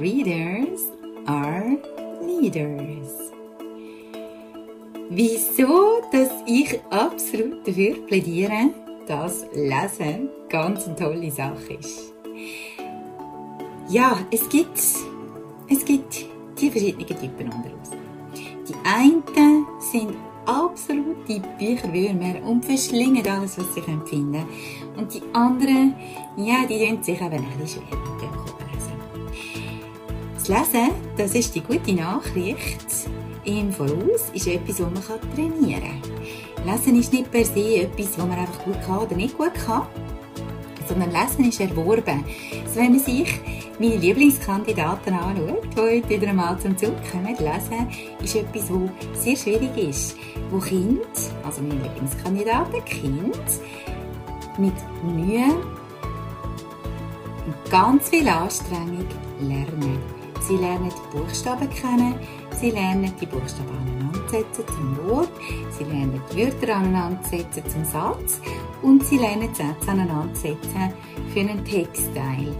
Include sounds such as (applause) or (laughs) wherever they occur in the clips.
Readers are Leaders. Wieso, dass ich absolut dafür plädiere, dass Lesen ganz eine tolle Sache ist. Ja, es gibt, es gibt die verschiedenen Typen unter uns. Die einen sind absolute Bücherwürmer und verschlingen alles, was sie finden. Und die anderen, ja, die tun sich eben ein bisschen schwer mit dem. Das Lesen, das ist die gute Nachricht. Im Voraus ist etwas, das man trainieren kann. Lesen ist nicht per se etwas, das man einfach gut kann oder nicht gut kann, sondern Lesen ist erworben. Also wenn man sich meine Lieblingskandidaten anschaut, die heute wieder einmal zum Zug kommen, lesen, ist etwas, das sehr schwierig ist. Wo Kind, also meine Lieblingskandidaten, Kind, mit Mühe und ganz viel Anstrengung lernen. Sie lernen die Buchstaben kennen, sie lernen die Buchstaben aneinandersetzen zum Wort, sie lernen die Wörter aneinandersetzen zum Satz und sie lernen Sätze aneinandersetzen für einen Textteil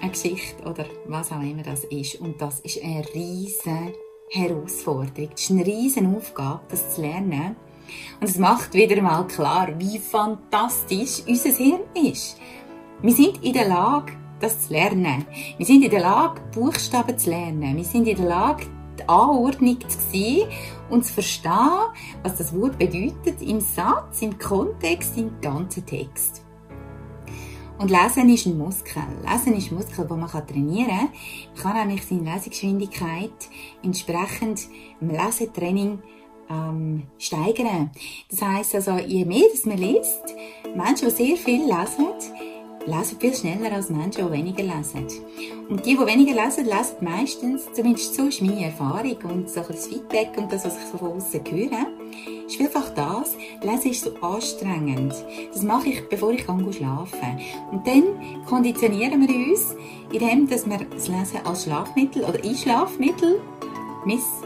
eine Geschichte oder was auch immer das ist. Und das ist eine riesige Herausforderung. Das ist eine riesige Aufgabe, das zu lernen. Und es macht wieder mal klar, wie fantastisch unser Hirn ist. Wir sind in der Lage, das zu lernen. Wir sind in der Lage, Buchstaben zu lernen. Wir sind in der Lage, die Anordnung zu sehen und zu verstehen, was das Wort bedeutet im Satz, im Kontext, im ganzen Text. Und Lesen ist ein Muskel. Lesen ist ein Muskel, den man trainieren kann. Man kann nämlich seine Lesegeschwindigkeit entsprechend im Lesetraining ähm, steigern. Das heisst also, je mehr man liest, Menschen, die sehr viel lesen, lesen viel schneller als Menschen, die weniger lesen. Und die, die weniger lesen, lesen meistens, zumindest so ist meine Erfahrung und so das Feedback und das, was ich so von außen höre, ist vielfach das, Lesen ist so anstrengend. Das mache ich, bevor ich schlafen Und dann konditionieren wir uns, indem dass wir das Lesen als Schlafmittel oder Einschlafmittel missbrauchen.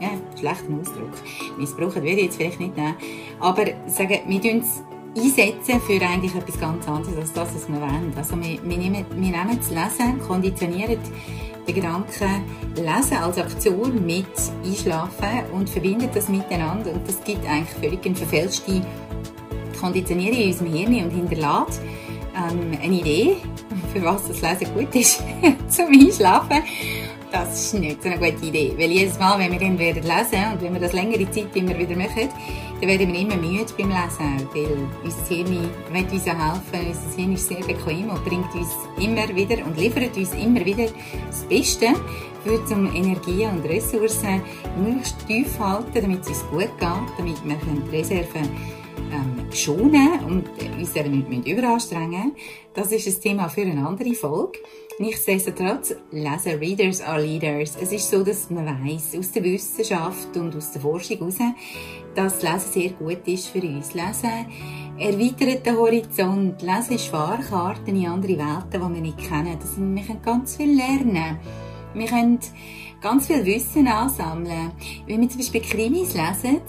Ja, schlechter Ausdruck. Missbrauchen würde ich jetzt vielleicht nicht nehmen. Aber sagen, wir tun es einsetzen für eigentlich etwas ganz anderes als das, was wir wollen. Also wir, wir, nehmen, wir nehmen das Lesen, konditionieren den Gedanken Lesen als Aktion mit Einschlafen und verbinden das miteinander und das gibt eigentlich völlig eine verfälschte Konditionierung in unserem Hirn und hinterlässt ähm, eine Idee, (laughs) für was das Lesen gut ist, (laughs) zum Einschlafen das ist nicht so eine gute Idee. Weil jedes Mal, wenn wir dann werden lesen und wenn wir das längere Zeit immer wieder machen, dann werden wir immer müde beim Lesen. Weil unser Hirn will uns helfen. Unser Hirn ist sehr bequem und bringt uns immer wieder und liefert uns immer wieder das Beste für zum Energie und Ressourcen möglichst tief halten, damit es uns gut geht, damit wir die Reserven ähm, schonen und uns nicht überanstrengen Das ist ein Thema für eine andere Folge. Nichtsdestotrotz, lesen Readers are Leaders. Es ist so, dass man weiß aus der Wissenschaft und aus der Forschung heraus, dass Lesen sehr gut ist für uns. Lesen erweitert den Horizont. Lesen ist Fahrkarten in andere Welten, die wir nicht kennen. Das, wir können ganz viel lernen. Wir können ganz viel Wissen ansammeln. Wenn wir zum Beispiel Krimis lesen,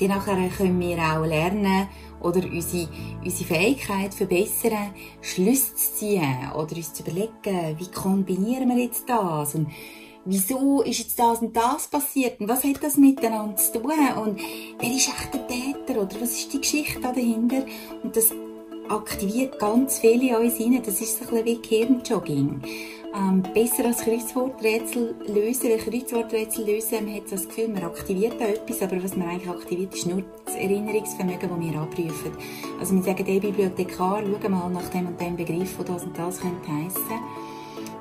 die nachher können wir auch lernen, oder unsere, unsere Fähigkeit verbessern, Schlüsse zu ziehen oder uns zu überlegen, wie kombinieren wir jetzt das und wieso ist jetzt das und das passiert und was hat das miteinander zu tun und wer ist echt der Täter oder was ist die Geschichte da dahinter und das aktiviert ganz viele in uns rein. Das ist so ein bisschen wie Gehirnjogging ähm, besser als Kreuzworträtsel lösen. Weil Kreuzworträtsel lösen, man hat das Gefühl, man aktiviert da etwas, aber was man eigentlich aktiviert, ist nur das Erinnerungsvermögen, das wir abprüfen. Also wir sagen, der Bibliothekar, schau mal nach dem und dem Begriff, wo das und das könnte heissen.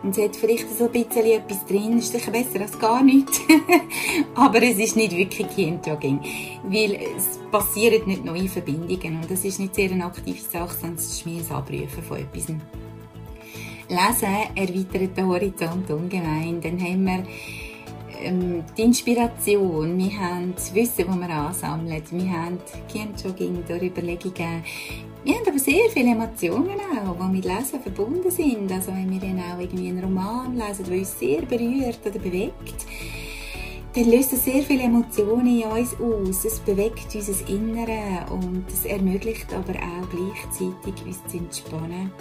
Und es hat vielleicht so ein bisschen etwas drin, ist sicher besser als gar nichts. (laughs) aber es ist nicht wirklich Gehirnjogging. Weil es passieren nicht neue Verbindungen und das ist nicht sehr eine aktive Sache, sondern es ist mehr ein Abrufen von etwas. Lesen erweitert den Horizont ungemein. Dann haben wir ähm, die Inspiration, wir haben das Wissen, das wir ansammeln, wir haben Gehirnjogging durch Überlegungen. Wir haben aber sehr viele Emotionen auch, die mit Lesen verbunden sind. Also wenn wir dann auch irgendwie einen Roman lesen, der uns sehr berührt oder bewegt, dann löst es sehr viele Emotionen in uns aus. Es bewegt unser Innere und es ermöglicht aber auch gleichzeitig uns zu entspannen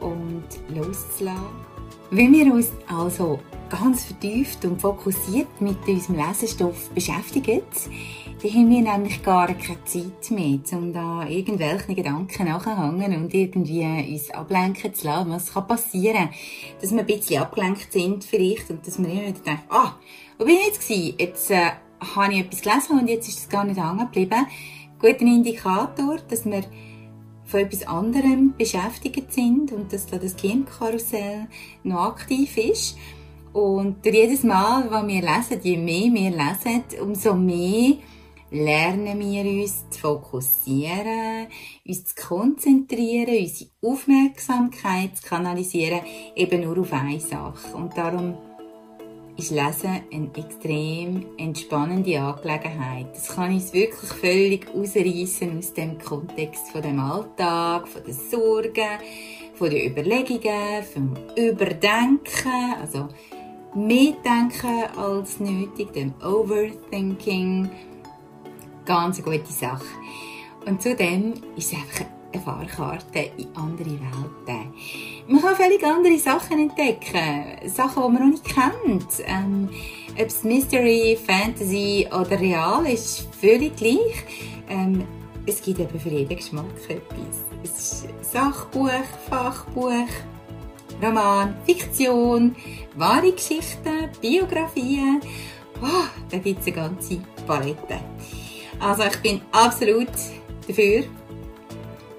und loszulassen. Wenn wir uns also ganz vertieft und fokussiert mit unserem Lesestoff beschäftigen, dann haben wir nämlich gar keine Zeit mehr, um da irgendwelche Gedanken nachzuhängen und irgendwie uns ablenken zu lassen. Was kann passieren? Dass wir ein bisschen abgelenkt sind vielleicht und dass wir immer wieder denken, ah, wo bin ich jetzt gewesen? Jetzt äh, habe ich etwas gelesen und jetzt ist es gar nicht hängen geblieben. Guter Indikator, dass wir von etwas anderem beschäftigt sind und dass da das Gehirnkarussell noch aktiv ist. Und jedes Mal, was wir lesen, je mehr wir lesen, umso mehr lernen wir uns zu fokussieren, uns zu konzentrieren, unsere Aufmerksamkeit zu kanalisieren, eben nur auf eine Sache. Und darum ist Lesen eine extrem entspannende Angelegenheit. Das kann uns wirklich völlig ausreißen aus dem Kontext von dem Alltag, von den Sorgen, von den Überlegungen, vom Überdenken, also mehr denken als nötig, dem Overthinking. Ganz eine gute Sache. Und zudem ist es einfach eine Fahrkarte in andere Welten. Man kann völlig andere Sachen entdecken. Sachen, die man noch nicht kennt. Ähm, ob es Mystery, Fantasy oder Real ist, völlig gleich. Ähm, es gibt eben für jeden Geschmack etwas. Es ist Sachbuch, Fachbuch, Roman, Fiktion, wahre Geschichten, Biografien. Oh, da gibt es eine ganze Palette. Also ich bin absolut dafür.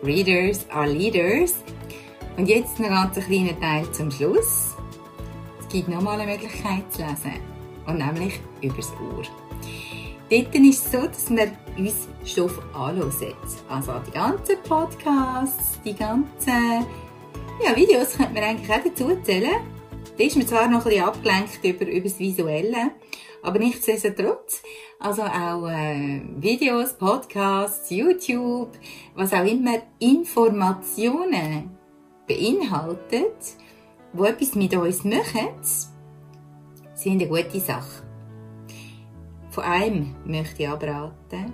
Readers are Leaders. Und jetzt noch ganz ein kleiner Teil zum Schluss. Es gibt nochmal eine Möglichkeit zu lesen. Und nämlich übers Ohr. Dort ist es so, dass wir uns Stoff anhören. Also die ganzen Podcasts, die ganzen ja, Videos könnte man eigentlich auch dazu zählen. Da ist man zwar noch ein bisschen abgelenkt über, über das Visuelle, aber nichtsdestotrotz, also auch äh, Videos, Podcasts, YouTube, was auch immer Informationen beinhaltet, wo etwas mit uns machen, sind eine gute Sache. Von einem möchte ich abraten,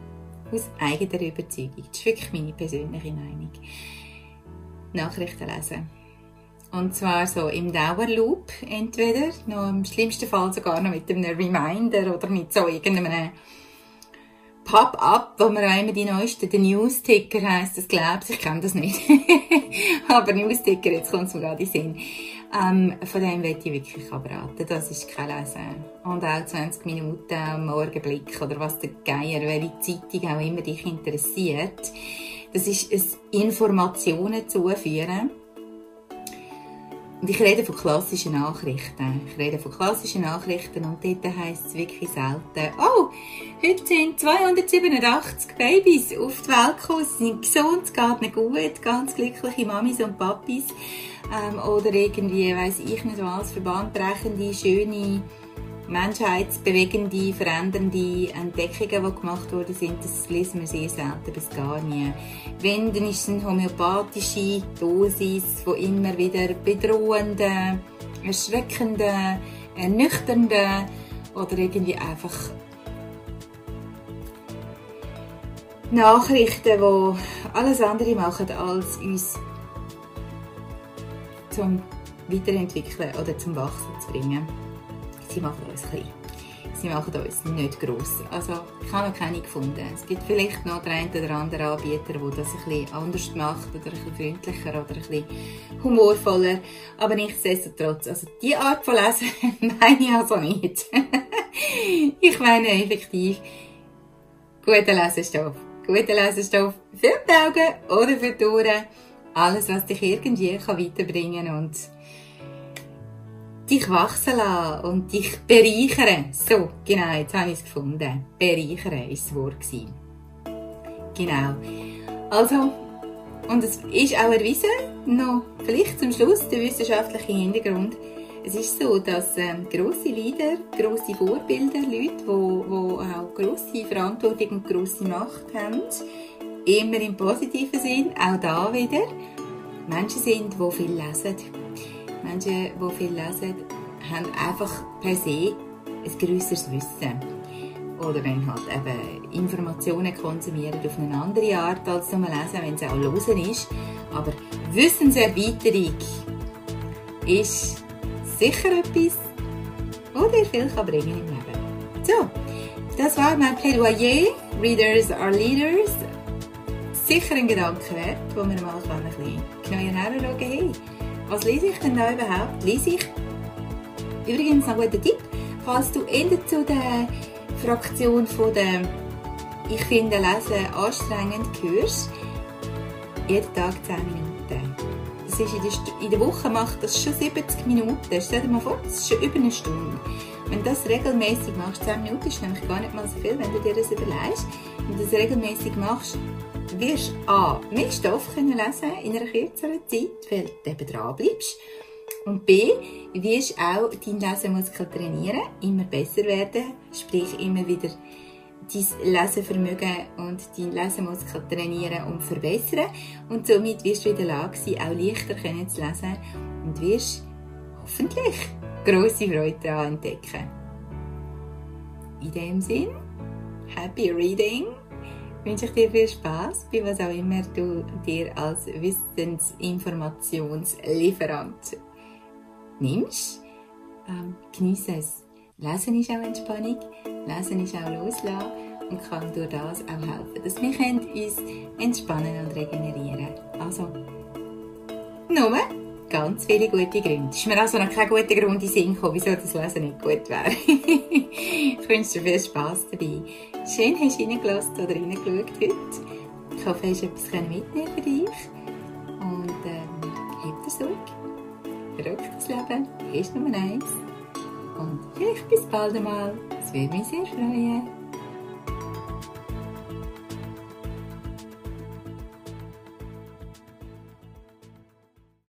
aus eigener Überzeugung. Das ist wirklich meine persönliche Meinung. Nachrichten lesen. Und zwar so im Dauerloop entweder, noch im schlimmsten Fall sogar noch mit einem Reminder oder mit so irgendeinem Pop-up, wo man auch immer die neuesten, der News-Ticker heisst, das glaubst ich kenne das nicht. (laughs) aber News-Ticker, jetzt kommt es mir gerade in Sinn. Ähm, von dem möchte ich wirklich abraten. Das ist kein Lesen. Und auch 20 Minuten am Morgenblick oder was der Geier, welche Zeitung auch immer dich interessiert. Das ist ein Informationen zuführen und ich rede von klassischen Nachrichten. Ich rede von klassischen Nachrichten und dort heisst es wirklich selten, oh, heute sind 287 Babys auf die Welt gekommen, sie sind gesund, es geht ihnen gut, ganz glückliche Mamis und Papis. Ähm, oder irgendwie, weiss ich nicht was, verbandbrechende, schöne menschheitsbewegende, verändernde Entdeckungen, die gemacht worden sind, das lesen wir sehr selten bis gar nie. Wenn, dann ist es eine homöopathische Dosis von immer wieder bedrohenden, erschreckenden, ernüchternden oder irgendwie einfach Nachrichten, die alles andere machen, als uns zum Weiterentwickeln oder zum Wachsen zu bringen sie machen uns klein. Sie machen uns nicht gross. Also, ich habe noch keine gefunden. Es gibt vielleicht noch den einen oder anderen Anbieter, der das bisschen anders macht oder ein bisschen freundlicher oder ein bisschen humorvoller. Aber nichtsdestotrotz, also die Art von Lesen (laughs) meine ich also nicht. (laughs) ich meine effektiv guten Lesestoff. Guten Lesestoff für die Augen oder für die Ohren. Alles, was dich irgendwie weiterbringen kann und dich wachsen lassen und dich bereichern. So, genau, jetzt habe ich es gefunden. Bereichern ist das Wort. Genau. Also, und es ist auch erwiesen, noch vielleicht zum Schluss der wissenschaftliche Hintergrund. Es ist so, dass ähm, grosse Leader, grosse Vorbilder, Leute, die auch grosse Verantwortung und grosse Macht haben, immer im positiven Sinn, auch da wieder, Menschen sind, die viel lesen Menschen, die viel lesen, haben einfach per se ein grösseres Wissen. oder wenn halt eben Informationen konsumieren auf eine andere Art als zum Lesen, wenn es auch Losen ist. Aber Wissenserweiterung ist sicher etwas, was dir viel kann bringen im Leben. So, das war mein Plädoyer. Readers are Leaders. Sicher ein Gedanke wert, wo wir mal ein bisschen genauer herschauen hey, Was lese ich denn da überhaupt? Lese ich übrigens noch ein guter Tipp, falls du eher zu der Fraktion von der ich finde Lesen anstrengend gehörst, jeden Tag 10 Minuten. Das ist in der, in der Woche macht das schon 70 Minuten. Stell dir mal vor, das ist schon über eine Stunde. Wenn du das regelmäßig machst, 10 Minuten ist nämlich gar nicht mal so viel, wenn du dir das überlegst. Wenn du das regelmäßig machst, wirst A, mehr Stoff können lesen in einer kürzeren Zeit, weil du eben dran bleibst. Und B, wirst auch deinen Lesemuskel trainieren, immer besser werden, sprich immer wieder dein Lesevermögen und deinen Lesemuskel trainieren und verbessern. Und somit wirst du in der Lage sein, auch leichter zu lesen und wirst hoffentlich grosse Freude daran entdecken. In dem Sinn, happy reading! Wünsche ich dir viel Spaß bei was auch immer du dir als Wissensinformationslieferant nimmst. Ähm, genieße es. Lesen ist auch Entspannung, Lesen ist auch Loslassen und kann durch das auch helfen, dass wir uns entspannen und regenerieren Also, nur ganz viele gute Gründe. Es ist mir also noch kein guter Grund in Sinn gekommen, wieso das Lesen nicht gut wäre. (laughs) ich wünsche dir viel Spass dabei. Schön hast du reingelassen oder reingeschaut heute. Ich hoffe, du hast etwas mitnehmen für dich. Und ähm, heb dir zurück. Verrücktes Leben ist Nummer eins. Und vielleicht bis bald einmal. Es würde mich sehr freuen.